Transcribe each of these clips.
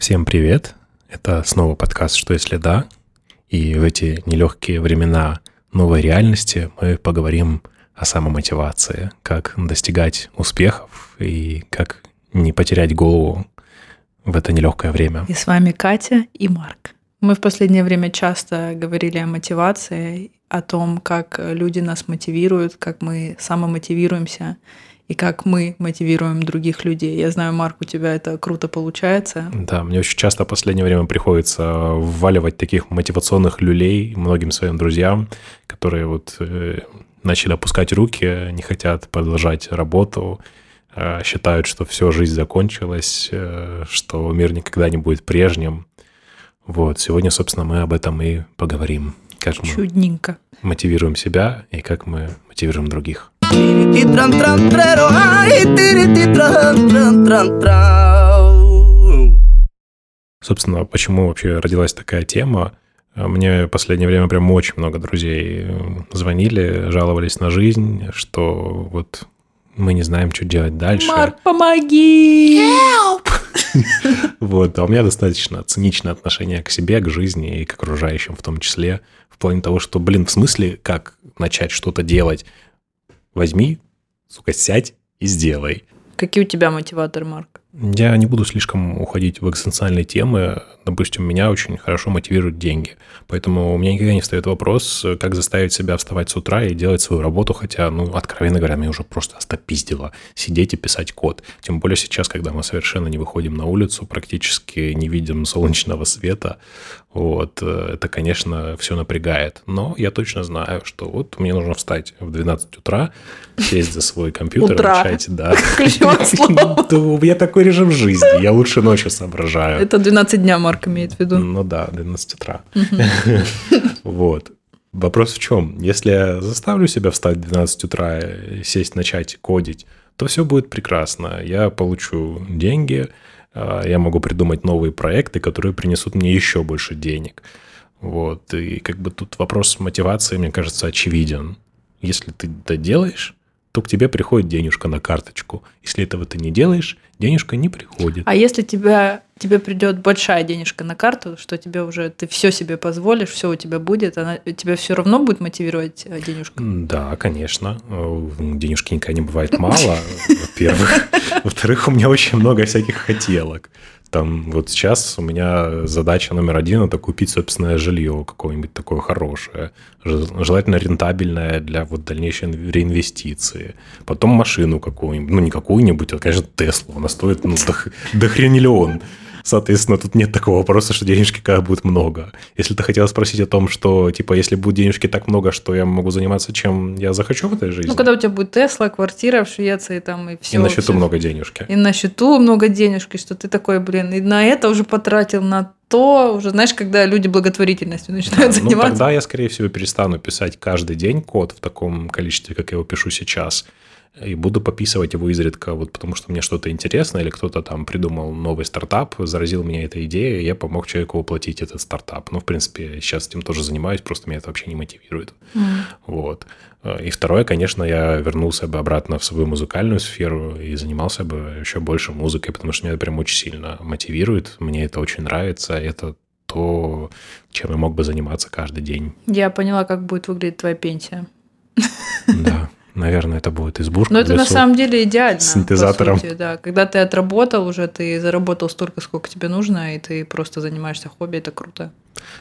Всем привет! Это снова подкаст «Что если да?» И в эти нелегкие времена новой реальности мы поговорим о самомотивации, как достигать успехов и как не потерять голову в это нелегкое время. И с вами Катя и Марк. Мы в последнее время часто говорили о мотивации, о том, как люди нас мотивируют, как мы самомотивируемся и как мы мотивируем других людей. Я знаю, Марк, у тебя это круто получается. Да, мне очень часто в последнее время приходится вваливать таких мотивационных люлей многим своим друзьям, которые вот э, начали опускать руки, не хотят продолжать работу, э, считают, что все, жизнь закончилась, э, что мир никогда не будет прежним. Вот, сегодня, собственно, мы об этом и поговорим. Как Чудненько. мы мотивируем себя и как мы мотивируем других. Собственно, почему вообще родилась такая тема? Мне в последнее время прям очень много друзей звонили, жаловались на жизнь, что вот мы не знаем, что делать дальше. Марк, помоги! Help! Вот, а у меня достаточно циничное отношение к себе, к жизни и к окружающим в том числе, в плане того, что, блин, в смысле, как начать что-то делать? Возьми, сука, сядь и сделай. Какие у тебя мотиваторы, Марк? Я не буду слишком уходить в экзистенциальные темы. Допустим, меня очень хорошо мотивируют деньги. Поэтому у меня никогда не встает вопрос, как заставить себя вставать с утра и делать свою работу, хотя, ну, откровенно говоря, меня уже просто остопиздило сидеть и писать код. Тем более сейчас, когда мы совершенно не выходим на улицу, практически не видим солнечного света, вот, э, это, конечно, все напрягает. Но я точно знаю, что вот мне нужно встать в 12 утра, сесть за свой компьютер, начать, да. У меня такой режим жизни, я лучше ночью соображаю. Это 12 дня, Марк имеет в виду. Ну да, 12 утра. Вот. Вопрос в чем? Если я заставлю себя встать в 12 утра сесть, начать кодить, то все будет прекрасно. Я получу деньги, а, я могу придумать новые проекты, которые принесут мне еще больше денег. Вот. И как бы тут вопрос мотивации, мне кажется, очевиден. Если ты это делаешь, то к тебе приходит денежка на карточку. Если этого ты не делаешь, денежка не приходит. А если тебя, тебе придет большая денежка на карту, что тебе уже ты все себе позволишь, все у тебя будет, она тебя все равно будет мотивировать э, денежка? Да, конечно. Э, денежки никогда не бывает мало, во-первых. Во-вторых, у меня очень много всяких хотелок. Там вот сейчас у меня задача номер один – это купить собственное жилье какое-нибудь такое хорошее, желательно рентабельное для вот дальнейшей реинвестиции. Потом машину какую-нибудь, ну не какую-нибудь, а, конечно, Теслу. Она стоит ну, до, до хрениллион. Соответственно, тут нет такого вопроса, что денежки как будет много. Если ты хотела спросить о том, что, типа, если будет денежки так много, что я могу заниматься, чем я захочу в этой жизни. Ну, когда у тебя будет Тесла, квартира в Швеции, там, и все. И на счету все. много денежки. И на счету много денежки, что ты такой, блин, и на это уже потратил, на то, уже, знаешь, когда люди благотворительностью начинают да, заниматься. Ну, тогда я, скорее всего, перестану писать каждый день код в таком количестве, как я его пишу сейчас и буду пописывать его изредка, вот потому что мне что-то интересно, или кто-то там придумал новый стартап, заразил меня этой идеей, и я помог человеку воплотить этот стартап. Ну, в принципе, сейчас этим тоже занимаюсь, просто меня это вообще не мотивирует. Mm. Вот. И второе, конечно, я вернулся бы обратно в свою музыкальную сферу и занимался бы еще больше музыкой, потому что меня это прям очень сильно мотивирует, мне это очень нравится, это то, чем я мог бы заниматься каждый день. Я поняла, как будет выглядеть твоя пенсия. Да. Наверное, это будет избушка. Но это на самом деле идеально. С синтезатором. Сути, да. Когда ты отработал уже, ты заработал столько, сколько тебе нужно, и ты просто занимаешься хобби, это круто.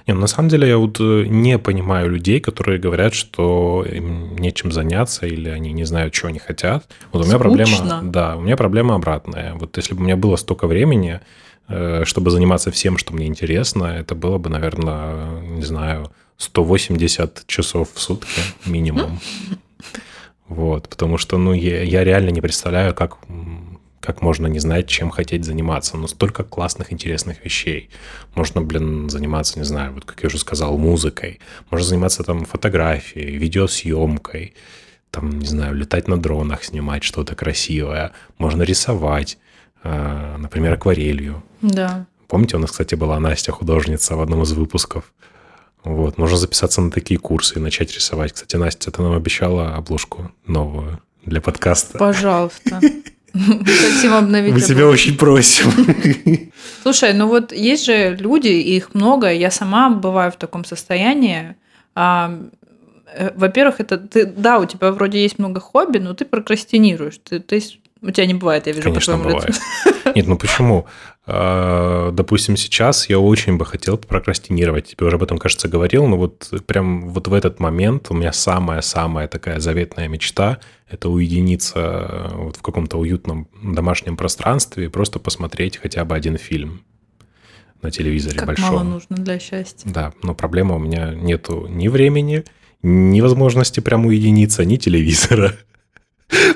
Не, ну, на самом деле я вот э, не понимаю людей, которые говорят, что им нечем заняться или они не знают, чего они хотят. Вот у меня Скучно. проблема, да, у меня проблема обратная. Вот если бы у меня было столько времени, э, чтобы заниматься всем, что мне интересно, это было бы, наверное, не знаю, 180 часов в сутки минимум. Вот, потому что, ну, я, я реально не представляю, как, как можно не знать, чем хотеть заниматься. Но столько классных, интересных вещей. Можно, блин, заниматься, не знаю, вот как я уже сказал, музыкой. Можно заниматься там фотографией, видеосъемкой. Там, не знаю, летать на дронах, снимать что-то красивое. Можно рисовать, э, например, акварелью. Да. Помните, у нас, кстати, была Настя, художница, в одном из выпусков. Вот, можно записаться на такие курсы и начать рисовать. Кстати, Настя, ты нам обещала обложку новую для подкаста. Пожалуйста. Хотим обновить. Мы тебя очень просим. Слушай, ну вот есть же люди, их много, я сама бываю в таком состоянии. А, э, во-первых, это ты, да, у тебя вроде есть много хобби, но ты прокрастинируешь. Ты, ты у тебя не бывает, я вижу Конечно, по твоему бывает. лицу. Нет, ну почему? А, Допустим, сейчас я очень бы хотел прокрастинировать. Тебе уже об этом, кажется, говорил, но вот прям вот в этот момент у меня самая-самая такая заветная мечта – это уединиться э, вот в каком-то уютном домашнем пространстве и просто посмотреть хотя бы один фильм на телевизоре Как большом. мало нужно для счастья. Да, но проблема у меня нету ни времени, ни возможности прям уединиться, ни телевизора.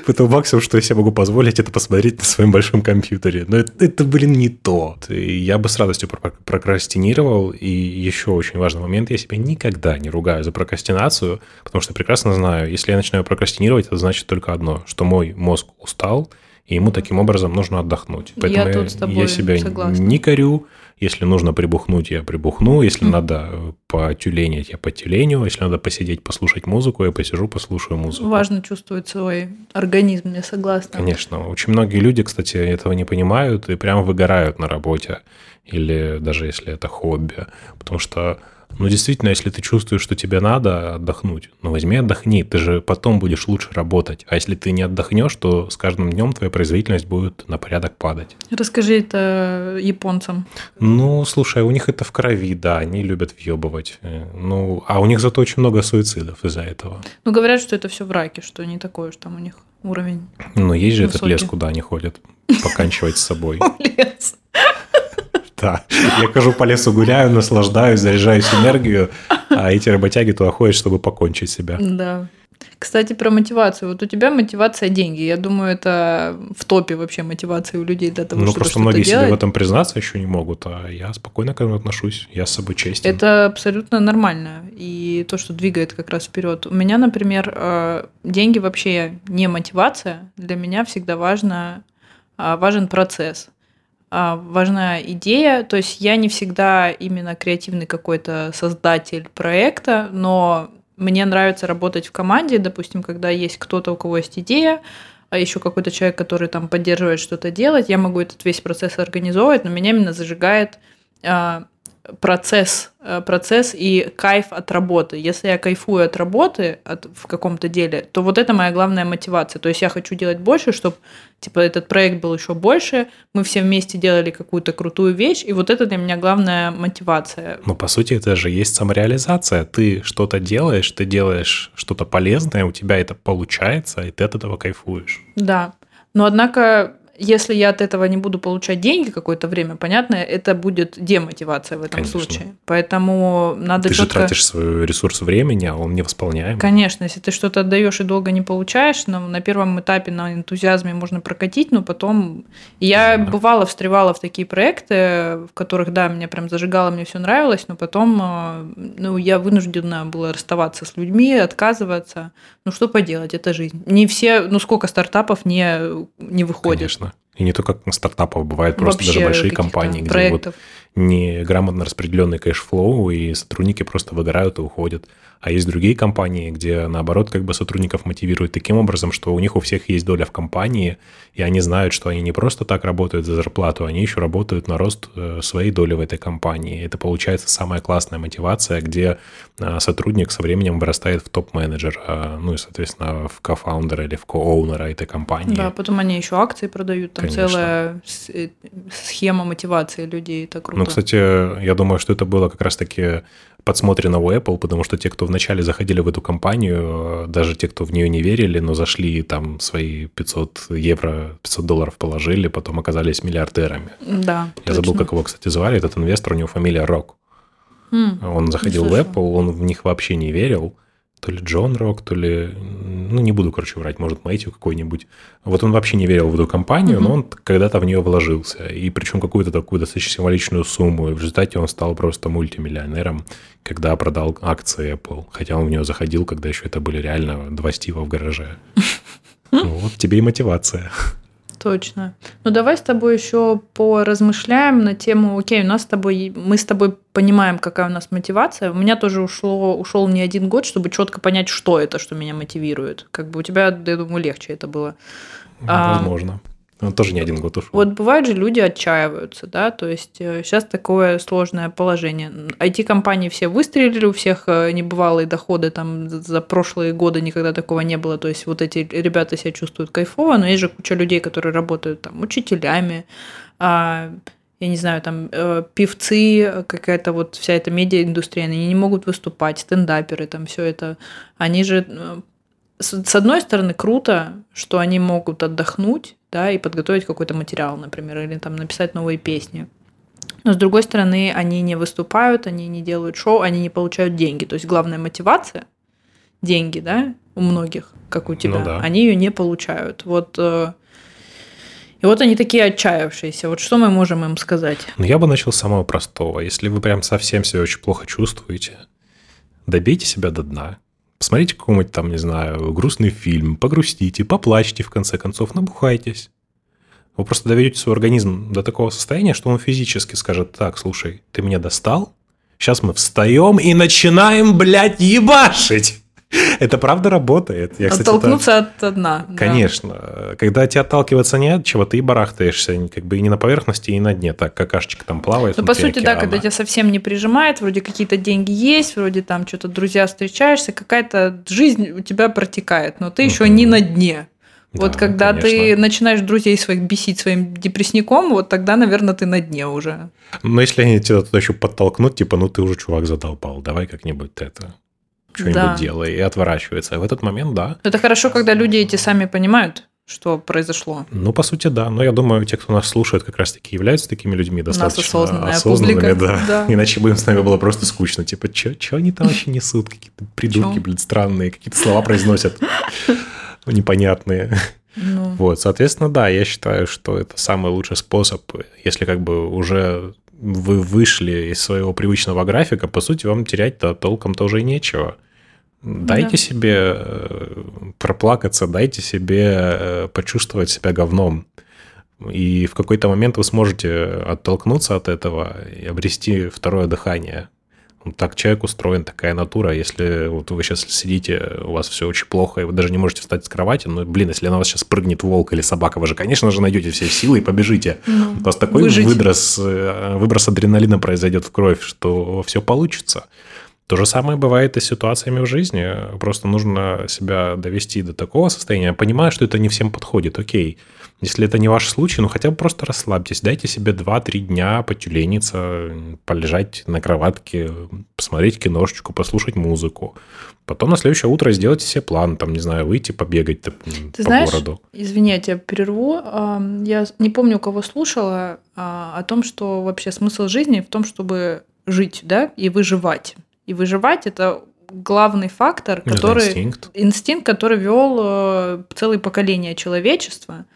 Поэтому максимум, что я себе могу позволить, это посмотреть на своем большом компьютере. Но это, это блин, не то. И я бы с радостью про- прокрастинировал. И еще очень важный момент, я себя никогда не ругаю за прокрастинацию, потому что прекрасно знаю, если я начинаю прокрастинировать, это значит только одно, что мой мозг устал, и ему таким образом нужно отдохнуть. Я Поэтому с тобой я себя согласна. не корю. Если нужно прибухнуть, я прибухну. Если надо э, потюленить, я потюленю. Если надо посидеть, послушать музыку, я посижу, послушаю музыку. Важно чувствовать свой организм, я согласна. Конечно. Очень многие люди, кстати, этого не понимают и прям выгорают на работе. Или даже если это хобби. Потому что, ну, действительно, если ты чувствуешь, что тебе надо отдохнуть, ну, возьми отдохни, ты же потом будешь лучше работать. А если ты не отдохнешь, то с каждым днем твоя производительность будет на порядок падать. Расскажи это японцам. Ну, слушай, у них это в крови, да, они любят въебывать. Э, Ну, а у них зато очень много суицидов из-за этого. Ну, говорят, что это все в раке, что не такой уж там у них уровень. Ну, есть же этот Высокий. лес, куда они ходят поканчивать с собой. Лес. Да. Я хожу по лесу, гуляю, наслаждаюсь, заряжаюсь энергию, а эти работяги туда ходят, чтобы покончить себя. Да. Кстати, про мотивацию. Вот у тебя мотивация деньги. Я думаю, это в топе вообще мотивации у людей для того, Ну, чтобы просто многие себе делать. в этом признаться еще не могут, а я спокойно к этому отношусь, я с собой честен. Это абсолютно нормально. И то, что двигает как раз вперед. У меня, например, э, деньги вообще не мотивация. Для меня всегда важно, а, важен процесс. А, Важна идея. То есть я не всегда именно креативный какой-то создатель проекта, но мне нравится работать в команде, допустим, когда есть кто-то, у кого есть идея, а еще какой-то человек, который там поддерживает что-то делать, я могу этот весь процесс организовывать, но меня именно зажигает а, процесс, э, процесс и кайф от работы. Если я кайфую от работы от, в каком-то деле, то вот это моя главная мотивация. То есть я хочу делать больше, чтобы типа этот проект был еще больше, мы все вместе делали какую-то крутую вещь, и вот это для меня главная мотивация. Ну, по сути, это же есть самореализация. Ты что-то делаешь, ты делаешь что-то полезное, у тебя это получается, и ты от этого кайфуешь. Да. Но однако, если я от этого не буду получать деньги какое-то время, понятно, это будет демотивация в этом Конечно. случае. Поэтому надо Ты же четко... тратишь свой ресурс времени, а он невосполняем. Конечно, если ты что-то отдаешь и долго не получаешь, ну, на первом этапе на энтузиазме можно прокатить, но потом... И Я Да. бывала, встревала в такие проекты, в которых, да, меня прям зажигало, мне все нравилось, но потом э, ну, я вынуждена была расставаться с людьми, отказываться. Ну, что поделать, это жизнь. Не все, ну, сколько стартапов не, не выходит. Конечно. И не только стартапов, бывает просто Вообще даже большие компании, где вот проектов. неграмотно распределенный cash flow, и сотрудники просто выгорают и уходят. А есть другие компании, где, наоборот, как бы сотрудников мотивируют таким образом, что у них у всех есть доля в компании, и они знают, что они не просто так работают за зарплату, они еще работают на рост э, своей доли в этой компании. Это получается самая классная мотивация, где э, сотрудник со временем вырастает в топ-менеджера, ну и, соответственно, в кофаундера или в кооунера этой компании. Да, потом они еще акции продают, там Конечно. целая э, схема мотивации людей, это круто. Ну, кстати, я думаю, что это было как раз-таки подсмотрено у Apple, потому что те, кто вначале заходили в эту компанию, э, даже те, кто в нее не верили, но зашли там свои 500 евро, 500 долларов положили, потом оказались миллиардерами. Да, Я забыл, точно. как его, кстати, звали, этот инвестор, у него фамилия Рок. М, Он заходил в. Apple, он в них вообще не верил. То ли Джон Рок, то ли... Ну, не буду, короче, врать, может, Мэтью какой-нибудь. Вот он вообще не верил в эту компанию, но Мгм. он когда-то в нее вложился. И причем какую-то такую достаточно символичную сумму. И в результате он стал просто мультимиллионером, когда продал акции Apple. Хотя он в нее заходил, когда еще это были реально два Стива в гараже. Ну, Вот тебе и мотивация. Точно. Ну давай с тобой еще поразмышляем на тему, окей, у нас с тобой, мы с тобой понимаем, какая у нас мотивация. У меня тоже ушло, ушел не один год, чтобы четко понять, что это, что меня мотивирует. Как бы у тебя, я думаю, легче это было. А, Возможно. Он тоже не один год ушел. Вот бывает же, люди отчаиваются, да, то есть сейчас такое сложное положение. IT-компании все выстрелили, у всех небывалые доходы, там за прошлые годы никогда такого не было, то есть вот эти ребята себя чувствуют кайфово, но есть же куча людей, которые работают там учителями, а, я не знаю, там э, певцы, какая-то вот вся эта медиаиндустрия, они не могут выступать, стендаперы, там все это, они же э, с одной стороны круто, что они могут отдохнуть, да, и подготовить какой-то материал, например, или там написать новые песни. Но с другой стороны, они не выступают, они не делают шоу, они не получают деньги. То есть главная мотивация деньги, да, у многих, как у тебя, ну, да. они ее не получают. Вот э, и вот они такие отчаявшиеся. Вот что мы можем им сказать? Ну, я бы начал с самого простого. Если вы прям совсем себя очень плохо чувствуете, добейте себя до дна. Посмотрите какой-нибудь там, не знаю, грустный фильм, погрустите, поплачьте в конце концов, набухайтесь. Вы просто доведете свой организм до такого состояния, что он физически скажет, так, слушай, ты меня достал? Сейчас мы встаем и начинаем, блядь, ебашить. Это правда работает. Я, кстати, Оттолкнуться это... от дна. Конечно. Да. Когда тебе отталкиваться не от чего, ты и барахтаешься как бы и не на поверхности, и на дне. Так, какашечка там плавает. Ну, по сути, океана. да, когда тебя совсем не прижимает, вроде какие-то деньги есть, вроде там что-то друзья встречаешься, какая-то жизнь у тебя протекает, но ты uh-huh. еще не на дне. Вот да, когда конечно. ты начинаешь друзей своих бесить своим депрессником, вот тогда, наверное, ты на дне уже. Но если они тебя туда еще подтолкнут, типа, ну ты уже, чувак, задолбал, давай как-нибудь это что-нибудь да. делай, и отворачивается. И в этот момент, да. Это хорошо, когда люди эти сами понимают, что произошло. Ну, по сути, да. Но я думаю, те, кто нас слушает, как раз-таки являются такими людьми достаточно осознанными. Публика. Да. да. Иначе бы им с нами было просто скучно. Типа, что они там вообще несут? Какие-то придурки, блин, странные, какие-то слова произносят непонятные. Ну. Вот, соответственно, да, я считаю, что это самый лучший способ, если как бы уже вы вышли из своего привычного графика, по сути, вам терять-то толком тоже и нечего. Дайте да. себе э, проплакаться, дайте себе э, почувствовать себя говном. И в какой-то момент вы сможете оттолкнуться от этого и обрести второе дыхание. Так человек устроен, такая натура. Если вот вы сейчас сидите, у вас все очень плохо, и вы даже не можете встать с кровати, ну, блин, если на вас сейчас прыгнет волк или собака, вы же, конечно же, найдете все силы и побежите. Ну, у вас такой выброс, э, выброс адреналина произойдет в кровь, что все получится. То же самое бывает и с ситуациями в жизни. Просто нужно себя довести до такого состояния. Понимаю, что это не всем подходит, окей. Если это не ваш случай, ну хотя бы просто расслабьтесь. Дайте себе 2-3 дня потюлениться, полежать на кроватке, посмотреть киношечку, послушать музыку. Потом на следующее утро сделайте себе план, там, не знаю, выйти побегать Ты по знаешь, городу. Извини, я тебя прерву. Я не помню, у кого слушала а, о том, что вообще смысл жизни в том, чтобы жить, да, и выживать. И выживать это главный фактор, который инстинкт. инстинкт, который вел э, целое поколение человечества.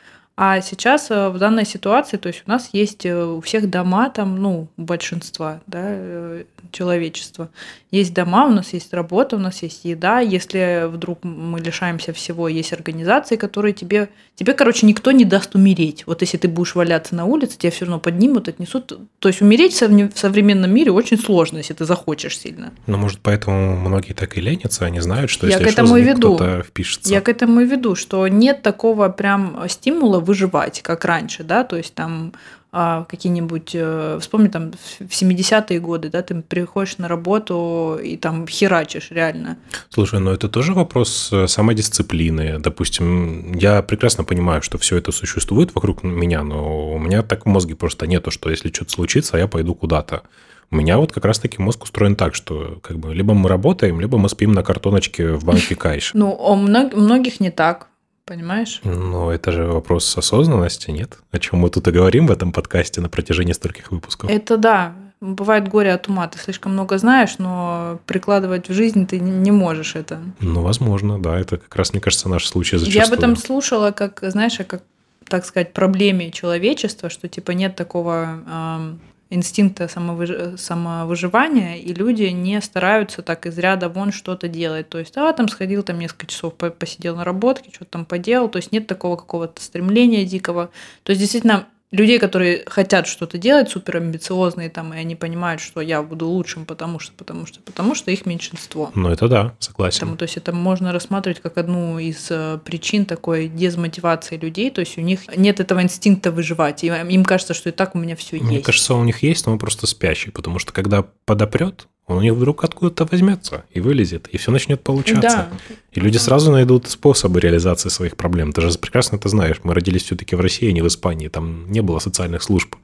А сейчас э, в данной ситуации, то есть у нас есть э, у всех дома, там, ну, большинства, да, э, человечества. Есть дома, у нас есть работа, у нас есть еда. Если вдруг мы лишаемся всего, есть организации, которые тебе, тебе, короче, никто не даст умереть. Вот если ты будешь валяться на улице, тебя все равно поднимут, отнесут. То есть умереть в современном мире очень сложно, если ты захочешь сильно. Ну, может, поэтому многие так и ленятся, они знают, что Я если к этому что, и веду. кто-то впишется. Я к этому и веду, что нет такого прям стимула выживать, как раньше, да, то есть там а, какие-нибудь, э, вспомни там в 70-е годы, да, ты приходишь на работу и там херачишь реально. Слушай, ну это тоже вопрос э, самодисциплины. Допустим, я прекрасно понимаю, что все это существует вокруг меня, но у меня так в мозге просто нету, что если что-то случится, я пойду куда-то. У меня вот как раз-таки мозг устроен так, что как бы либо мы работаем, либо мы спим на картоночке в банке кайш. Ну, у многих не так. Понимаешь? Ну, это же вопрос осознанности, нет? О чем мы тут и говорим в этом подкасте на протяжении стольких выпусков. Это да. Бывает горе от ума. Ты слишком много знаешь, но прикладывать в жизнь ты не можешь это. Ну, возможно, да. Это как раз, мне кажется, наш случай зачастую. Я об этом слушала, как, знаешь, как, так сказать, проблеме человечества, что типа нет такого инстинкта самовыж... самовыживания, и люди не стараются так из ряда вон что-то делать. То есть, а, там сходил, там несколько часов посидел на работке, что-то там поделал. То есть, нет такого какого-то стремления дикого. То есть, действительно, людей, которые хотят что-то делать, супер амбициозные там, и они понимают, что я буду лучшим, потому что, потому что, потому что их меньшинство. Ну, это да, согласен. Потому, то есть это можно рассматривать как одну из э, причин такой дезмотивации людей, то есть у них нет этого инстинкта выживать, и им кажется, что и так у меня все есть. Мне кажется, у них есть, но он просто спящий, потому что когда подопрет, он у них вдруг откуда-то возьмется и вылезет, и все начнет получаться. Да. И люди сразу найдут способы реализации своих проблем. Ты же прекрасно это знаешь. Мы родились все-таки в России, а не в Испании. Там не было социальных служб,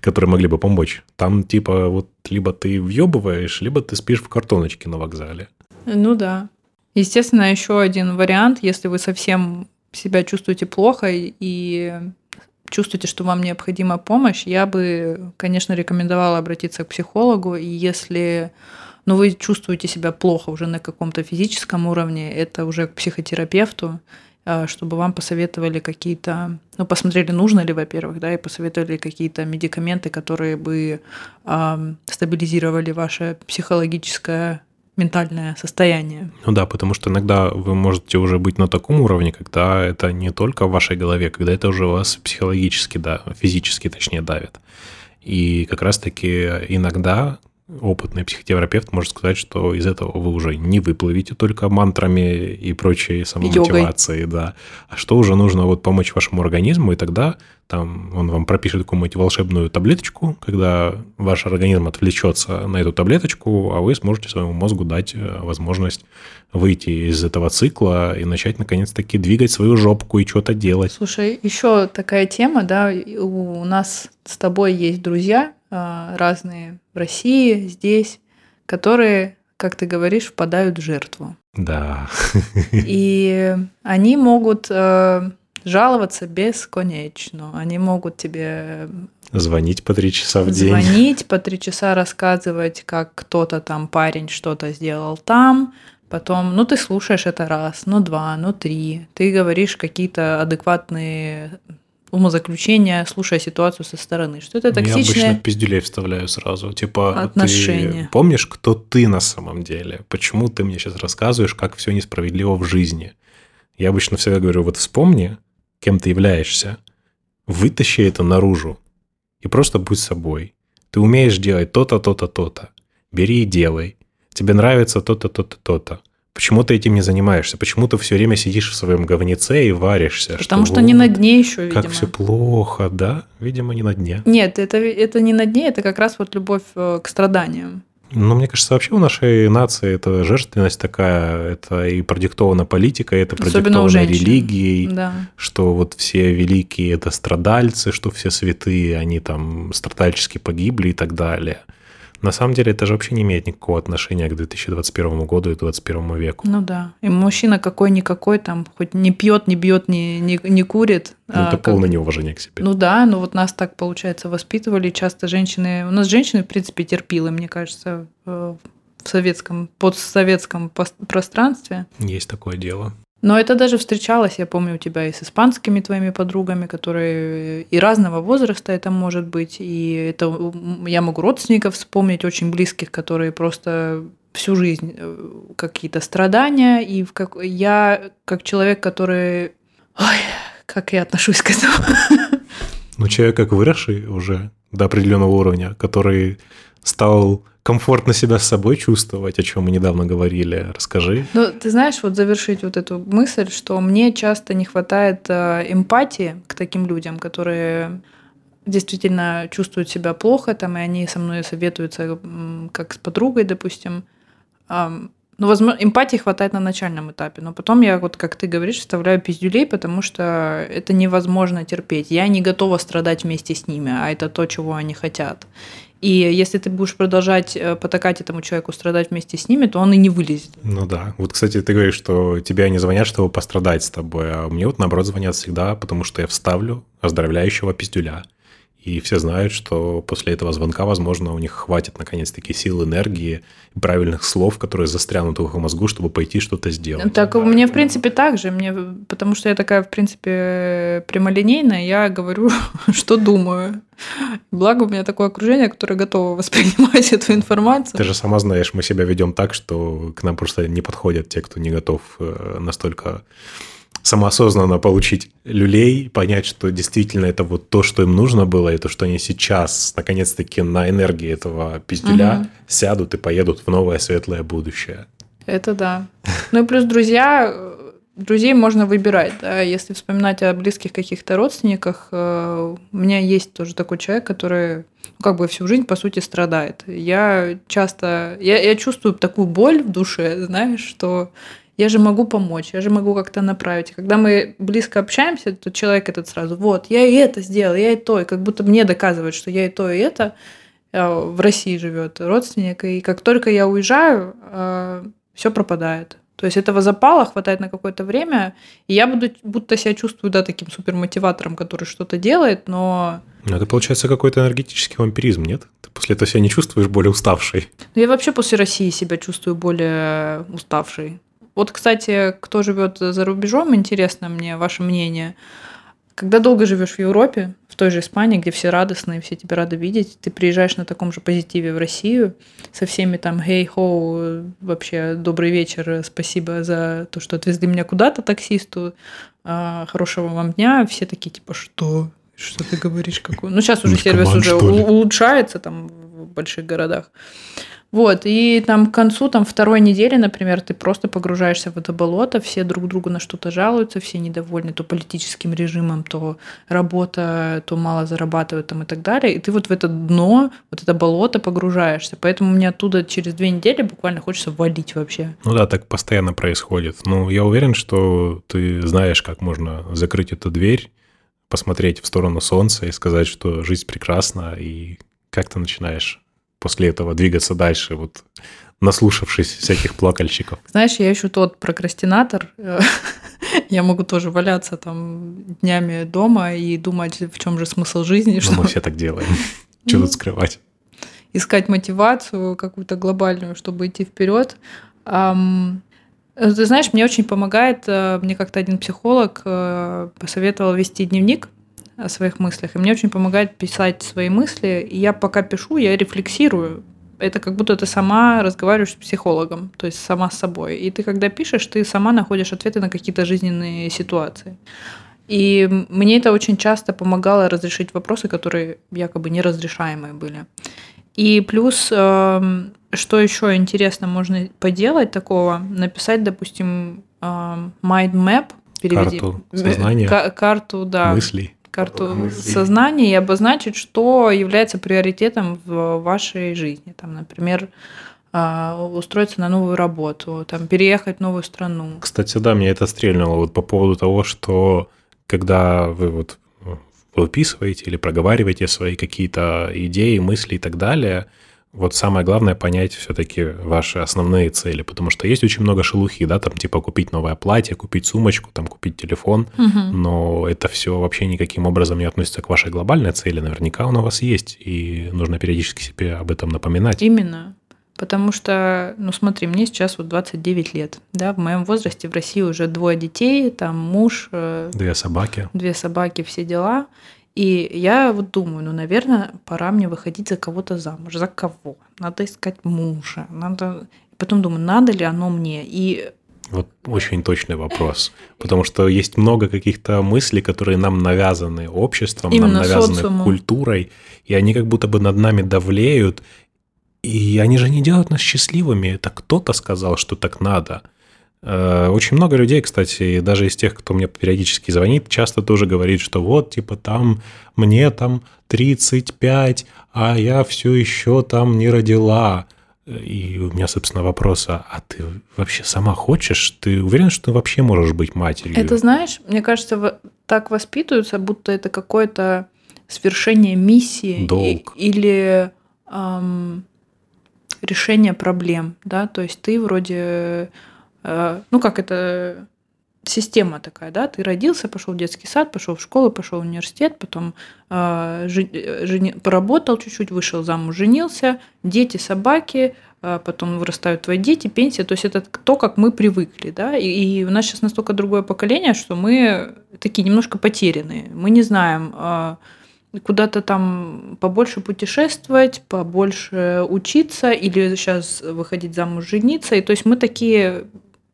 которые могли бы помочь. Там типа вот либо ты въебываешь, либо ты спишь в картоночке на вокзале. Ну да. Естественно, еще один вариант, если вы совсем себя чувствуете плохо и чувствуете, что вам необходима помощь, я бы, конечно, рекомендовала обратиться к психологу. И если ну, вы чувствуете себя плохо уже на каком-то физическом уровне, это уже к психотерапевту, а, чтобы вам посоветовали какие-то, ну, посмотрели, нужно ли, во-первых, да, и посоветовали какие-то медикаменты, которые бы э, стабилизировали ваше психологическое ментальное состояние. Ну да, потому что иногда вы можете уже быть на таком уровне, когда это не только в вашей голове, когда это уже вас психологически, да, физически точнее давит. И как раз-таки иногда опытный психотерапевт может сказать, что из этого вы уже не выплывете только мантрами и прочей самомотивацией, да. А что уже нужно вот помочь вашему организму, и тогда там он вам пропишет какую-нибудь волшебную таблеточку, когда ваш организм отвлечется на эту таблеточку, а вы сможете своему мозгу дать э, возможность выйти из этого цикла и начать наконец-таки двигать свою жопку и что-то делать. Слушай, еще такая тема, да, у нас с тобой есть друзья, разные в России, здесь, которые, как ты говоришь, впадают в жертву. Да. И они могут э, жаловаться бесконечно. Они могут тебе Звонить по три часа в день. Звонить по три часа, рассказывать, как кто-то там, парень, что-то сделал там. Потом, ну, ты слушаешь это раз, ну, два, ну, три. Ты говоришь какие-то адекватные умозаключения, слушая ситуацию со стороны. Что это токсичное... Я обычно пиздюлей вставляю сразу. Типа, отношения. ты помнишь, кто ты на самом деле? Почему ты мне сейчас рассказываешь, как все несправедливо в жизни? Я обычно всегда говорю, вот вспомни, кем ты являешься, вытащи это наружу и просто будь собой. Ты умеешь делать то-то, то-то, то-то. Бери и делай. Тебе нравится то-то, то-то, то-то. Почему ты этим не занимаешься? Почему ты все время сидишь в своем говнеце и варишься? Потому что, что не на дне еще, видимо. Как все плохо, да? Видимо, не на дне. Нет, это, это не на дне, это как раз вот любовь э, к страданиям. Ну, мне кажется, вообще у нашей нации это жертвенность такая, это и продиктована политикой, это Особенно продиктовано религией, да. что вот все великие это страдальцы, что все святые, они там страдальчески погибли и так далее. На самом деле это же вообще не имеет никакого отношения к 2021 году и 2021 веку. Ну да. И мужчина какой-никакой там хоть не пьет, не бьет, не, не, не курит. Ну, это а, полное как... неуважение к себе. Ну да, но вот нас так, получается, воспитывали. Часто женщины... У нас женщины, в принципе, терпилы, мне кажется, в советском, постсоветском пространстве. Есть такое дело. Но это даже встречалось, я помню, у тебя и с испанскими твоими подругами, которые и разного возраста это может быть. И это я могу родственников вспомнить очень близких, которые просто всю жизнь э, какие-то страдания. И как, я как человек, который... Ой, как я отношусь к этому. Ну, человек как выросший уже до определенного уровня, который стал комфортно себя с собой чувствовать, о чем мы недавно говорили. Расскажи. Ну, ты знаешь, вот завершить вот эту мысль, что мне часто не хватает э, эмпатии к таким людям, которые действительно чувствуют себя плохо, там, и они со мной советуются, как с подругой, допустим. Ну, возможно, эмпатии хватает на начальном этапе, но потом я, вот как ты говоришь, вставляю пиздюлей, потому что это невозможно терпеть. Я не готова страдать вместе с ними, а это то, чего они хотят. И если ты будешь продолжать э, потакать этому человеку, страдать вместе с ними, то он и не вылезет. Ну да. Вот, кстати, ты говоришь, что тебя не звонят, чтобы пострадать с тобой, а мне вот, наоборот, звонят всегда, потому что я вставлю оздоровляющего пиздюля. И все знают, что после этого звонка, возможно, у них хватит наконец-таки сил, энергии правильных слов, которые застрянут в их мозгу, чтобы пойти что-то сделать. Так да. мне, в принципе, так же. Мне, потому что я такая, в принципе, прямолинейная, я говорю, что думаю. Благо у меня такое окружение, которое готово воспринимать эту информацию. Ты же сама знаешь, мы себя ведем так, что к нам просто не подходят те, кто не готов э, настолько самоосознанно получить люлей, понять, что действительно это вот то, что им нужно было, и то, что они сейчас, наконец-таки, на энергии этого пизделя угу. сядут и поедут в новое светлое будущее. Это да. Ну и плюс друзья, друзей можно выбирать. Да? Если вспоминать о близких каких-то родственниках, э, у меня есть тоже такой человек, который ну, как бы всю жизнь, по сути, страдает. Я часто... Я, я чувствую такую боль в душе, знаешь, что я же могу помочь, я же могу как-то направить. И когда мы близко общаемся, то человек этот сразу, вот, я и это сделал, я и то, и как будто мне доказывают, что я и то, и это. Э, в России живет родственник, и как только я уезжаю, э, все пропадает. То есть этого запала хватает на какое-то время, и я буду, будто себя чувствую, да, таким супермотиватором, который что-то делает, но... Ну, это получается какой-то энергетический вампиризм, нет? Ты после этого себя не чувствуешь более уставшей? Ну, я вообще после России себя чувствую более уставшей. Вот, кстати, кто живет за рубежом, интересно мне ваше мнение. Когда долго живешь в Европе, в той же Испании, где все радостные, все тебя рады видеть, ты приезжаешь на таком же позитиве в Россию со всеми там «Хей, хоу, вообще добрый вечер, спасибо за то, что отвезли меня куда-то таксисту, а, хорошего вам дня». Все такие типа «Что? Что ты говоришь? Какой?» Ну, сейчас уже сервис уже улучшается там в больших городах. Вот, и там к концу там, второй недели, например, ты просто погружаешься в это болото, все друг другу на что-то жалуются, все недовольны то политическим режимом, то работа, то мало зарабатывают там и так далее. И ты вот в это дно, вот это болото погружаешься. Поэтому мне оттуда через две недели буквально хочется валить вообще. Ну да, так постоянно происходит. Ну, я уверен, что ты знаешь, как можно закрыть эту дверь, посмотреть в сторону солнца и сказать, что жизнь прекрасна, и как ты начинаешь после этого двигаться дальше, вот наслушавшись всяких плакальщиков. Знаешь, я еще тот прокрастинатор. Я могу тоже валяться там днями дома и думать, в чем же смысл жизни. Ну, что... Мы все так делаем. Что тут скрывать? Искать мотивацию какую-то глобальную, чтобы идти вперед. Ты знаешь, мне очень помогает, э, мне как-то один психолог э, посоветовал вести дневник о своих мыслях. И мне очень помогает писать свои мысли. И я пока пишу, я рефлексирую. Это как будто ты сама разговариваешь с психологом, то есть сама с собой. И ты, когда пишешь, ты сама находишь ответы на какие-то жизненные ситуации. И мне это очень часто помогало разрешить вопросы, которые якобы неразрешаемые были. И плюс, эм, что еще интересно можно поделать такого, написать, допустим, эм, mind map, переведи. Карту сознания. Карту, да. Мыслей карту сознания и обозначить, что является приоритетом в вашей жизни. Там, например, а, устроиться на новую работу, там, переехать в новую страну. Кстати, да, мне это стрельнуло вот по поводу того, что когда вы вот выписываете или проговариваете свои какие-то идеи, мысли и так далее – вот самое главное понять все-таки ваши основные цели, потому что есть очень много шелухи, да, там типа купить новое платье, купить сумочку, там купить телефон, угу. но это все вообще никаким образом не относится к вашей глобальной цели. Наверняка он у вас есть, и нужно периодически себе об этом напоминать. Именно. Потому что, ну смотри, мне сейчас вот 29 лет, да, в моем возрасте в России уже двое детей, там муж. Э, две собаки. Две собаки, все дела. И я вот думаю, ну, наверное, пора мне выходить за кого-то замуж. За кого? Надо искать мужа. Надо... Потом думаю, надо ли оно мне? И вот очень точный вопрос. Потому что есть много каких-то мыслей, которые нам навязаны обществом, Именно нам навязаны социуму. культурой, и они как будто бы над нами давлеют. И они же не делают нас счастливыми. Это кто-то сказал, что так надо. Э, очень много людей, кстати, даже из тех, кто мне периодически звонит, часто тоже говорит, что вот, типа, там мне там 35, а я все еще там не родила. И у меня, собственно, вопрос, а, а ты вообще сама хочешь? Ты уверен, что ты вообще можешь быть матерью? Это, знаешь, мне кажется, так воспитываются, будто это какое-то свершение миссии. Долг. Или эм, решение проблем, да, то есть ты вроде ну как это система такая, да, ты родился, пошел в детский сад, пошел в школу, пошел в университет, потом э, жени, поработал чуть-чуть, вышел замуж, женился, дети, собаки, э, потом вырастают твои дети, пенсия, то есть это то, как мы привыкли, да, и, и у нас сейчас настолько другое поколение, что мы такие немножко потерянные, мы не знаем, э, куда-то там побольше путешествовать, побольше учиться или сейчас выходить замуж, жениться, и то есть мы такие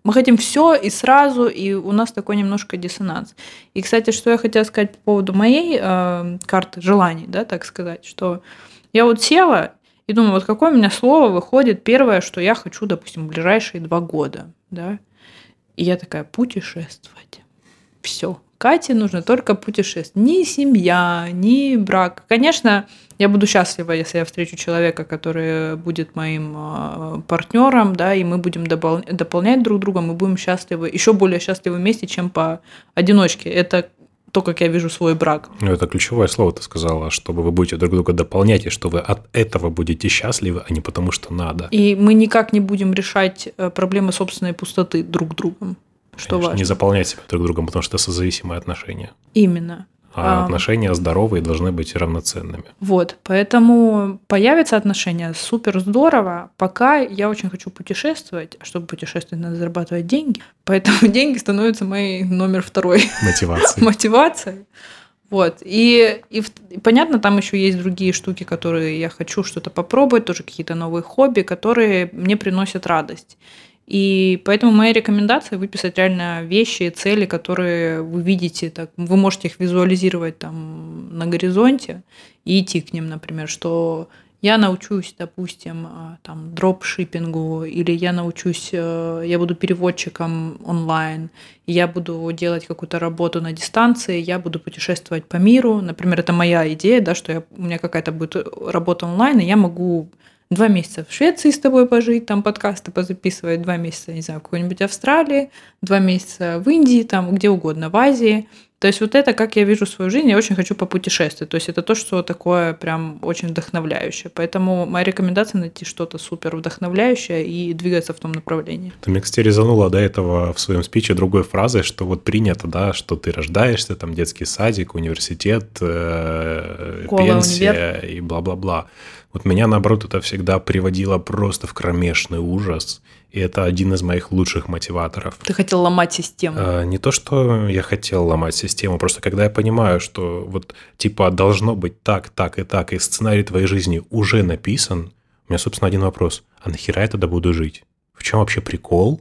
Мы хотим все и сразу, и у нас такой немножко диссонанс. И, кстати, что я хотела сказать по поводу моей э, карты желаний, да, так сказать, что я вот села и думаю, вот какое у меня слово выходит первое, что я хочу, допустим, в ближайшие два года, да. И я такая, путешествовать. Все. Кате нужно только путешествовать. Ни семья, ни брак. Конечно, я буду счастлива, если я встречу человека, который будет моим а, партнером, да, и мы будем дополнять друг друга, мы будем счастливы, еще более счастливы вместе, чем по одиночке. Это то, как я вижу свой брак. Ну, это ключевое слово ты сказала, чтобы вы будете друг друга дополнять, и что вы от этого будете счастливы, а не потому что надо. И мы никак не будем решать э, проблемы собственной пустоты друг другом. Что Конечно, важно. Не заполнять себя друг другом, потому что это созависимые отношения. Именно. А, а отношения здоровые должны быть равноценными. Вот, поэтому появятся отношения супер здорово. Пока я очень хочу путешествовать, а чтобы путешествовать, надо зарабатывать деньги. Поэтому деньги становятся моей номер второй мотивацией. мотивацией. Вот. И, и, и понятно, там еще есть другие штуки, которые я хочу что-то попробовать, тоже какие-то новые хобби, которые мне приносят радость. И поэтому моя рекомендация выписать реально вещи цели, которые вы видите, так, вы можете их визуализировать там на горизонте и идти к ним, например, что я научусь, допустим, а, там, дропшиппингу, или я научусь, э, я буду переводчиком онлайн, я буду делать какую-то работу на дистанции, я буду путешествовать по миру. Например, это моя идея, да, что я, у меня какая-то будет работа онлайн, и я могу два месяца в Швеции с тобой пожить, там подкасты позаписывать, два месяца, не знаю, в какой-нибудь Австралии, два месяца в Индии, там где угодно, в Азии. То есть вот это, как я вижу свою жизнь, я очень хочу попутешествовать. То есть это то, что такое прям очень вдохновляющее. Поэтому моя рекомендация найти что-то супер вдохновляющее и двигаться в том направлении. Ты мне, кстати, резанула до этого в своем спиче другой фразой, что вот принято, да, что ты рождаешься, там детский садик, университет, э, пенсия универ. и бла-бла-бла. Вот меня, наоборот, это всегда приводило просто в кромешный ужас. И это один из моих лучших мотиваторов. Ты хотел ломать систему? А, не то, что я хотел ломать систему, просто когда я понимаю, что вот типа должно быть так, так и так, и сценарий твоей жизни уже написан, у меня, собственно, один вопрос. А нахера я тогда буду жить? В чем вообще прикол?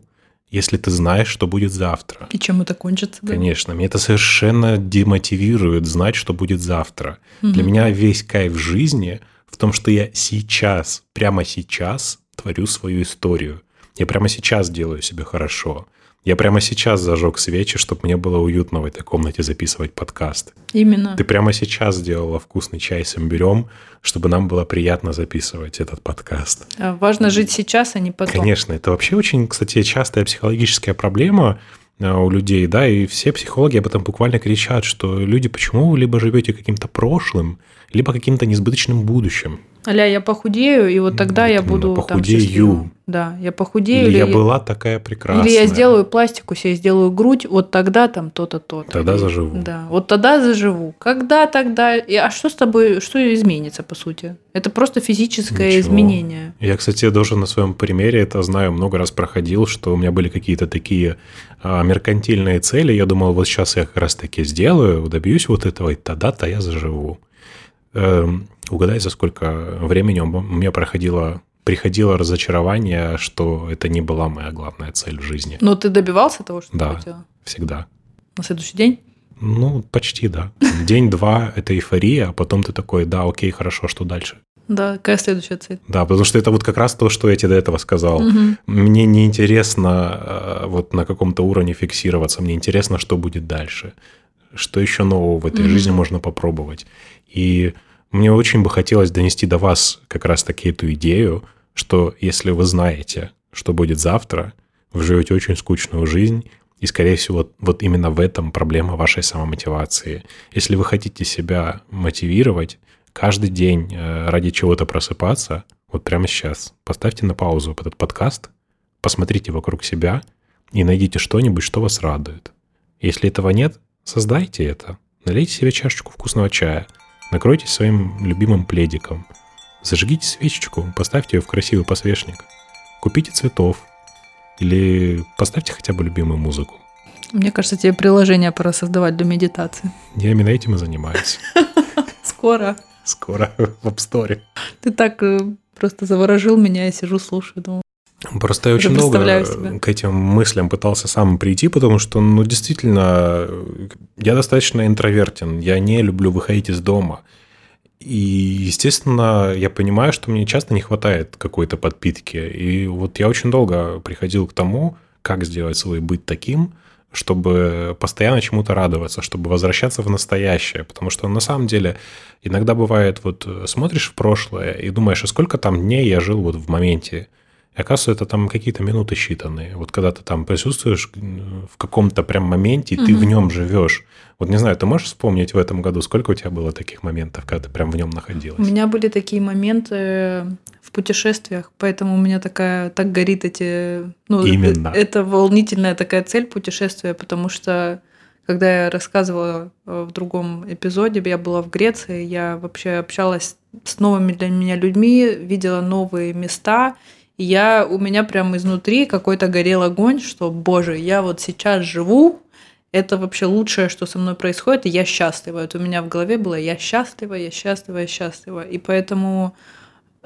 если ты знаешь, что будет завтра. И чем это кончится. Да? Конечно, меня это совершенно демотивирует знать, что будет завтра. Угу. Для меня весь кайф жизни в том, что я сейчас, прямо сейчас творю свою историю. Я прямо сейчас делаю себе хорошо. Я прямо сейчас зажег свечи, чтобы мне было уютно в этой комнате записывать подкаст. Именно. Ты прямо сейчас сделала вкусный чай с имбирем, чтобы нам было приятно записывать этот подкаст. Важно жить сейчас, а не потом. Конечно, это вообще очень, кстати, частая психологическая проблема у людей, да, и все психологи об этом буквально кричат, что люди, почему вы либо живете каким-то прошлым, либо каким-то несбыточным будущим. Аля, я похудею, и вот тогда вот я буду похудею. Там да, я похудею. Или, или я была такая прекрасная. Или я сделаю пластику себе, сделаю грудь, вот тогда там то-то, то-то. Тогда заживу. Да, вот тогда заживу. Когда тогда? И, а что с тобой, что изменится, по сути? Это просто физическое Ничего. изменение. Я, кстати, тоже на своем примере это знаю, много раз проходил, что у меня были какие-то такие а, меркантильные цели. Я думал, вот сейчас я как раз таки сделаю, добьюсь вот этого, и тогда-то я заживу. Эм, угадай, за сколько времени у меня проходило приходило разочарование, что это не была моя главная цель в жизни. Но ты добивался того, что да, ты хотела? всегда. На следующий день? Ну, почти, да. День-два – это эйфория, а потом ты такой, да, окей, хорошо, что дальше? Да, какая следующая цель? Да, потому что это вот как раз то, что я тебе до этого сказал. Угу. Мне не интересно э, вот на каком-то уровне фиксироваться, мне интересно, что будет дальше, что еще нового в этой угу. жизни можно попробовать. И мне очень бы хотелось донести до вас как раз-таки эту идею, что если вы знаете, что будет завтра, вы живете очень скучную жизнь, и, скорее всего, вот, именно в этом проблема вашей самомотивации. Если вы хотите себя мотивировать, каждый день э, ради чего-то просыпаться, вот прямо сейчас, поставьте на паузу этот подкаст, посмотрите вокруг себя и найдите что-нибудь, что вас радует. Если этого нет, создайте это. Налейте себе чашечку вкусного чая, накройтесь своим любимым пледиком – Зажгите свечечку, поставьте ее в красивый посвечник. Купите цветов. Или поставьте хотя бы любимую музыку. Мне кажется, тебе приложение пора создавать для медитации. Я именно этим и занимаюсь. Скоро. Скоро в App Store. Ты так э, просто заворожил меня, я сижу, слушаю, думаю. Просто я очень представляю себя. к этим мыслям пытался сам прийти, потому что, ну, действительно, я достаточно интровертен, я не люблю выходить из дома. И, естественно, я понимаю, что мне часто не хватает какой-то подпитки. И вот я очень долго приходил к тому, как сделать свой быть таким, чтобы постоянно чему-то радоваться, чтобы возвращаться в настоящее. Потому что на самом деле иногда бывает, вот смотришь в прошлое и думаешь, а сколько там дней я жил вот в моменте. И оказывается, это там какие-то минуты считанные. Вот когда ты там присутствуешь в каком-то прям моменте, и угу. ты в нем живешь. Вот не знаю, ты можешь вспомнить в этом году, сколько у тебя было таких моментов, когда ты прям в нем находилась? У меня были такие моменты в путешествиях, поэтому у меня такая так горит эти... Ну, Именно. Это волнительная такая цель путешествия, потому что когда я рассказывала в другом эпизоде, я была в Греции, я вообще общалась с новыми для меня людьми, видела новые места, я, у меня прям изнутри какой-то горел огонь, что, боже, я вот сейчас живу, это вообще лучшее, что со мной происходит, и я счастлива. Это у меня в голове было «я счастлива, я счастлива, я счастлива». И поэтому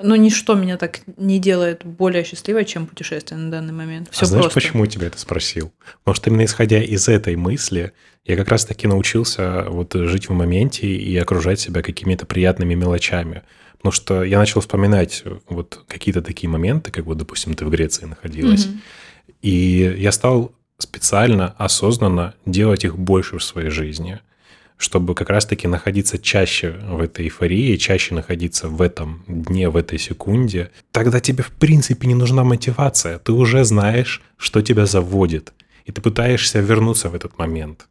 ну, ничто меня так не делает более счастливой, чем путешествие на данный момент. Все а знаешь, просто. почему я тебя это спросил? Потому что именно исходя из этой мысли, я как раз-таки научился вот жить в моменте и окружать себя какими-то приятными мелочами. Потому что я начал вспоминать вот какие-то такие моменты, как вот, допустим, ты в Греции находилась. Mm-hmm. И я стал специально, осознанно делать их больше в своей жизни, чтобы как раз-таки находиться чаще в этой эйфории, чаще находиться в этом дне, в этой секунде. Тогда тебе, в принципе, не нужна мотивация. Ты уже знаешь, что тебя заводит. И ты пытаешься вернуться в этот момент.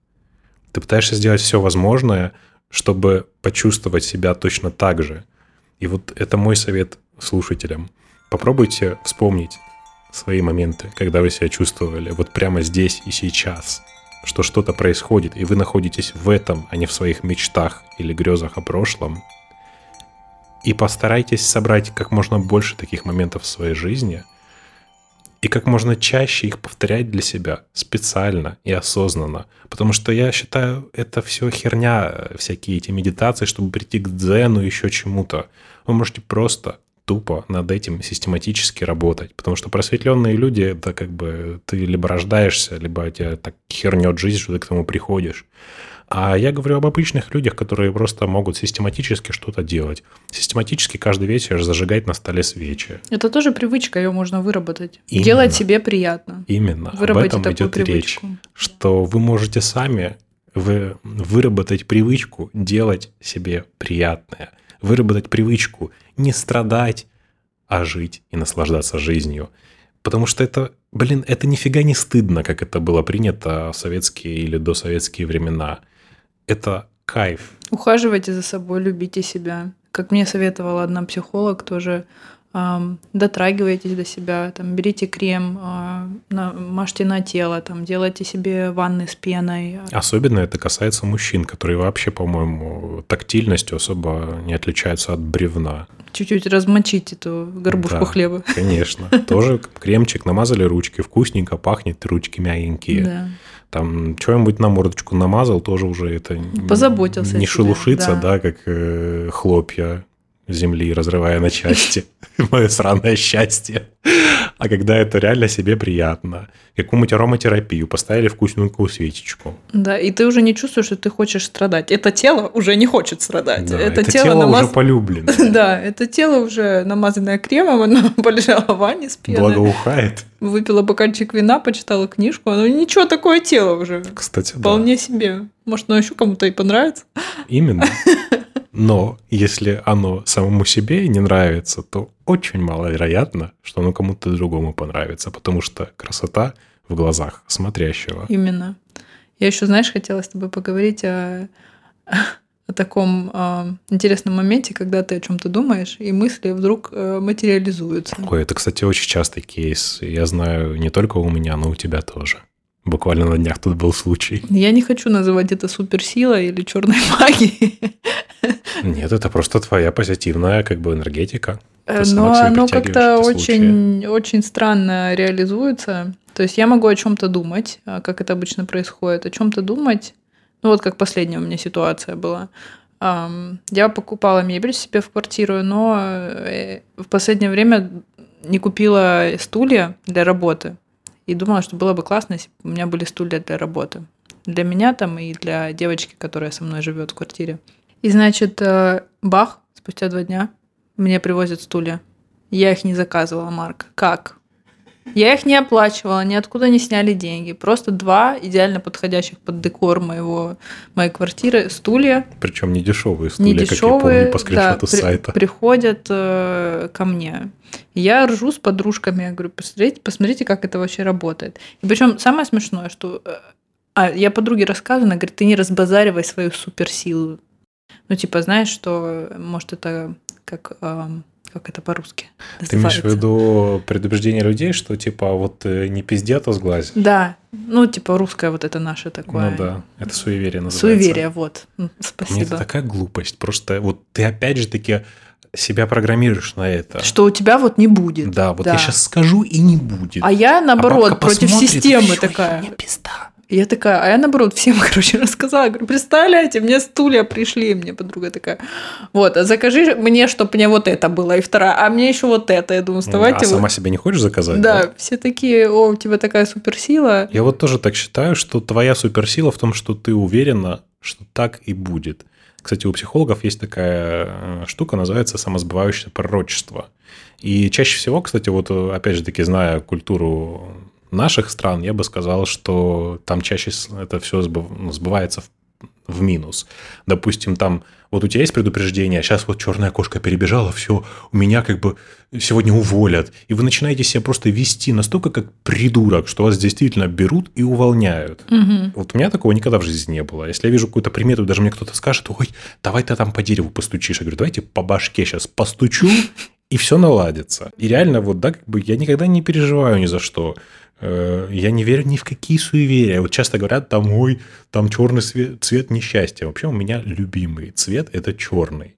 Ты пытаешься сделать все возможное, чтобы почувствовать себя точно так же – и вот это мой совет слушателям. Попробуйте вспомнить свои моменты, когда вы себя чувствовали вот прямо здесь и сейчас, что что-то происходит, и вы находитесь в этом, а не в своих мечтах или грезах о прошлом. И постарайтесь собрать как можно больше таких моментов в своей жизни – и как можно чаще их повторять для себя специально и осознанно. Потому что я считаю, это все херня, всякие эти медитации, чтобы прийти к дзену, еще чему-то. Вы можете просто тупо над этим систематически работать. Потому что просветленные люди, это как бы ты либо рождаешься, либо тебя так хернет жизнь, что ты к тому приходишь. А я говорю об обычных людях, которые просто могут систематически что-то делать. Систематически каждый вечер зажигать на столе свечи. Это тоже привычка, ее можно выработать. Именно. Делать себе приятно. Именно. Выработать об этом идет привычку. речь. Что вы можете сами вы, выработать привычку делать себе приятное. Выработать привычку не страдать, а жить и наслаждаться жизнью. Потому что это, блин, это нифига не стыдно, как это было принято в советские или досоветские времена это кайф. Miejте за собой, любите себя. Как мне советовала одна психолог тоже, эм, дотрагивайтесь до себя, там, берите крем, э, на, мажьте на тело, там, делайте себе ванны с пеной. Особенно это касается мужчин, которые вообще, по-моему, тактильностью особо не отличаются от бревна. Чуть-чуть размочить эту горбушку да, хлеба. Конечно. Тоже кремчик, намазали ручки, вкусненько пахнет, ручки мягенькие. Да там что-нибудь на мордочку намазал, тоже уже это Позаботился не шелушится, да. да, как э, хлопья земли, разрывая на части. Мое сраное счастье. А когда это реально себе приятно. Какую-нибудь ароматерапию, поставили вкусненькую свечечку. Да, и ты уже не чувствуешь, что ты хочешь страдать. Это тело уже не хочет страдать. Да, это, это тело, тело намаз... уже полюблено. Да, это тело уже намазанное кремом, оно полежало в ванне с пеной. Благоухает. Выпила бокальчик вина, почитала книжку. Ну ничего, такое тело уже. Кстати, Вполне да. себе. Может, оно еще кому-то и понравится. Именно. Но если оно самому себе не нравится, то очень маловероятно, что оно кому-то другому понравится, потому что красота в глазах смотрящего. Именно. Я еще, знаешь, хотела с тобой поговорить о, о таком э, интересном моменте, когда ты о чем-то думаешь, и мысли вдруг э, материализуются. Ой, это, кстати, очень частый кейс. Я знаю не только у меня, но у тебя тоже. Буквально на днях тут был случай. Я не хочу называть это суперсилой или черной магией. Нет, это просто твоя позитивная как бы энергетика. Э, но оно как-то очень, очень странно реализуется. То есть я могу о чем-то думать, а, как это обычно происходит, о чем-то думать. Ну вот как последняя у меня ситуация была. Я покупала мебель себе в квартиру, но э, в последнее время не купила стулья для работы. И думала, что было бы классно, если бы у меня были стулья для работы. Для меня там и для девочки, которая со мной живет в квартире. И значит, э, бах, спустя два дня мне привозят стулья. Я их не заказывала, Марк. Как? Я их не оплачивала, ниоткуда не сняли деньги. Просто два идеально подходящих под декор моего, моей квартиры стулья. Причем не дешевые стулья, не дешевые, как я помню по скриншоту да, сайта. При, приходят э, ко мне. Я ржу с подружками, я говорю, посмотрите, посмотрите, как это вообще работает. И причем самое смешное, что... Э, а, я подруге рассказываю, она говорит, ты не разбазаривай свою суперсилу. Ну, типа, знаешь, что, может, это как... Э, как это по-русски Ты имеешь в виду предубеждение людей, что типа вот э, не пиздец, а сглазь? Да, ну типа русское вот это наше такое. Ну да, это суеверие называется. Суеверие, вот, спасибо. Мне это такая глупость, просто вот ты опять же таки себя программируешь на это. Что у тебя вот не будет. Да, вот да. я сейчас скажу и не будет. А я наоборот а против системы такая. Я пизда. И я такая, а я наоборот всем, короче, рассказала. Говорю, представляете, мне стулья пришли. Мне подруга такая, вот, а закажи мне, чтобы мне вот это было. И вторая, а мне еще вот это. Я думаю, вставайте. А вы... сама себе не хочешь заказать? Да, да, все такие, о, у тебя такая суперсила. Я вот тоже так считаю, что твоя суперсила в том, что ты уверена, что так и будет. Кстати, у психологов есть такая э, штука, называется самосбывающее пророчество. И чаще всего, кстати, вот опять же таки, зная культуру наших стран, я бы сказал, что там чаще это все сбывается в, в минус. Допустим, там вот у тебя есть предупреждение, а сейчас вот черная кошка перебежала, все, у меня как бы сегодня уволят. И вы начинаете себя просто вести настолько как придурок, что вас действительно берут и увольняют. Угу. Вот у меня такого никогда в жизни не было. Если я вижу какую-то примету, даже мне кто-то скажет, ой, давай ты там по дереву постучишь. Я говорю, давайте по башке сейчас постучу, и все наладится. И реально, вот, да, как бы я никогда не переживаю ни за что. Э, я не верю ни в какие суеверия. Вот часто говорят, там, ой, там черный цвет, цвет несчастья. Вообще у меня любимый цвет – это черный.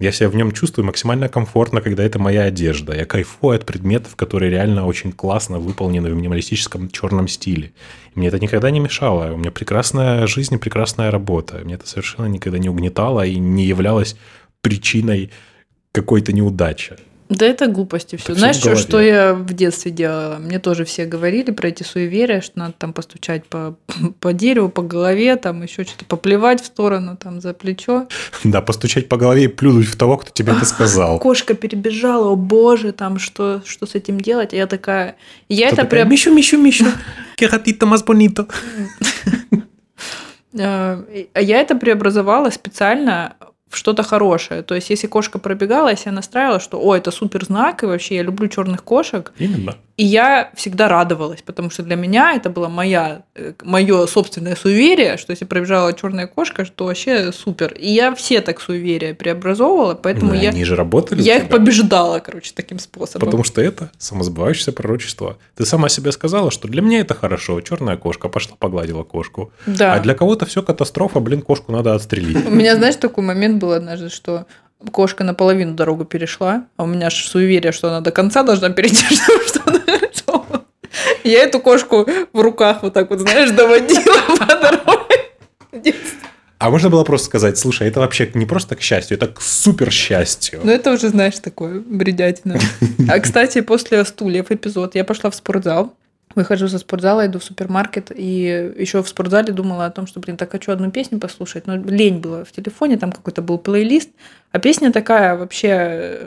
Я себя в нем чувствую максимально комфортно, когда это моя одежда. Я кайфую от предметов, которые реально очень классно выполнены в минималистическом черном стиле. Мне это никогда не мешало. У меня прекрасная жизнь и прекрасная работа. Мне это совершенно никогда не угнетало и не являлось причиной какой-то неудачи. Да это глупости все. Знаешь, что, что я в детстве делала? Мне тоже все говорили про эти суеверия, что надо там постучать по, по дереву, по голове, там еще что-то поплевать в сторону, там за плечо. Да, постучать по голове и плюнуть в того, кто тебе это сказал. Кошка перебежала, о боже, там что, что с этим делать? Я такая... Я это прям... Мишу, Мишу, Мишу, кератито más bonito. А я это преобразовала специально в что-то хорошее. То есть, если кошка пробегала, я себя настраивала, что, о, это супер знак, и вообще я люблю черных кошек. Именно. И я всегда радовалась, потому что для меня это было моя, э, мое собственное суеверие, что если пробежала черная кошка, что вообще супер. И я все так суеверия преобразовывала, поэтому Но я... Они же работали Я их побеждала, короче, таким способом. Потому что это самосбывающееся пророчество. Ты сама себе сказала, что для меня это хорошо. Черная кошка пошла погладила кошку. Да. А для кого-то все катастрофа, блин, кошку надо отстрелить. У меня, знаешь, такой момент был однажды, что кошка наполовину дорогу перешла, а у меня же суеверие, что она до конца должна перейти, чтобы я эту кошку в руках вот так вот, знаешь, доводила по дороге. А можно было просто сказать, слушай, это вообще не просто к счастью, это к супер счастью. Ну, это уже, знаешь, такое бредятина. А, кстати, после стульев эпизод я пошла в спортзал. Выхожу со спортзала, иду в супермаркет, и еще в спортзале думала о том, что, блин, так хочу одну песню послушать, но лень было в телефоне, там какой-то был плейлист, а песня такая вообще,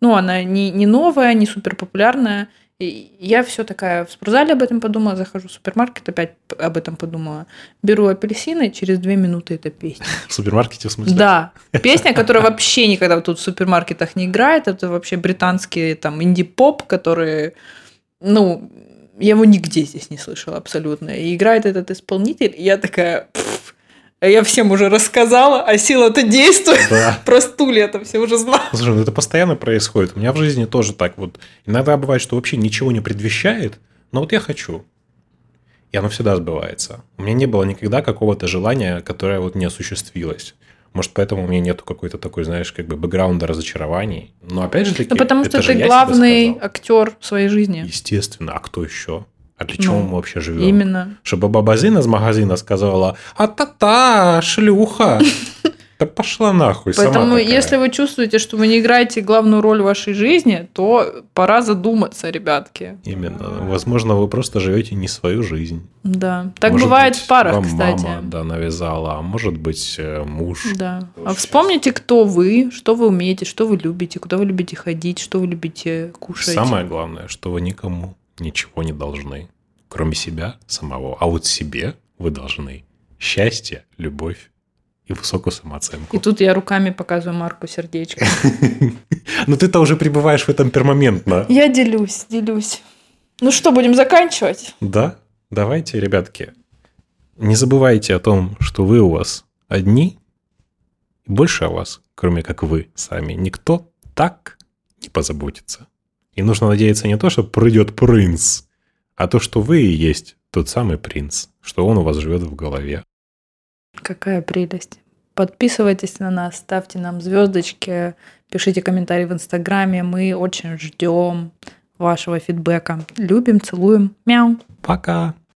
ну, она не, не новая, не супер популярная, и я все такая в спортзале об этом подумала, захожу в супермаркет, опять об этом подумала. Беру апельсины, через две минуты эта песня. В супермаркете, в смысле? Да. Песня, которая вообще никогда тут в супермаркетах не играет. Это вообще британские там инди-поп, которые, ну, я его нигде здесь не слышала абсолютно. И играет этот исполнитель, и я такая, я всем уже рассказала, а сила-то действует. Да. Про стулья это все уже знаю. Слушай, ну это постоянно происходит. У меня в жизни тоже так вот. Иногда бывает, что вообще ничего не предвещает, но вот я хочу. И оно всегда сбывается. У меня не было никогда какого-то желания, которое вот не осуществилось. Может, поэтому у меня нету какой-то такой, знаешь, как бы бэкграунда разочарований. Но опять же таки... Ну, потому что ты главный актер в своей жизни. Естественно. А кто еще? А для чего ну, мы вообще живем? Именно. Чтобы баба Зина из магазина сказала, а та-та, шлюха. Да пошла нахуй, Поэтому, если вы чувствуете, что вы не играете главную роль в вашей жизни, то пора задуматься, ребятки. Именно. Возможно, вы просто живете не свою жизнь. Да. Так Может бывает быть, в парах, вам кстати. мама, да, навязала, а может быть, э, муж. Да. А вспомните, кто вы, что вы умеете, что вы любите, куда вы любите ходить, что вы любите кушать. Самое главное, что вы никому ничего не должны, кроме себя самого. А вот себе вы должны счастье, любовь и высокую самооценку. И тут я руками показываю Марку сердечко. Но ты-то уже пребываешь в этом пермоментно. Я делюсь, делюсь. Ну что, будем заканчивать? Да, давайте, ребятки, не забывайте о том, что вы у вас одни, и больше о вас, кроме как вы сами, никто так не позаботится. И нужно надеяться не то, что придет принц, а то, что вы и есть тот самый принц, что он у вас живет в голове. Какая прелесть. Подписывайтесь на нас, ставьте нам звездочки, пишите комментарии в Инстаграме. Мы очень ждем вашего фидбэка. Любим, целуем. Мяу. Пока!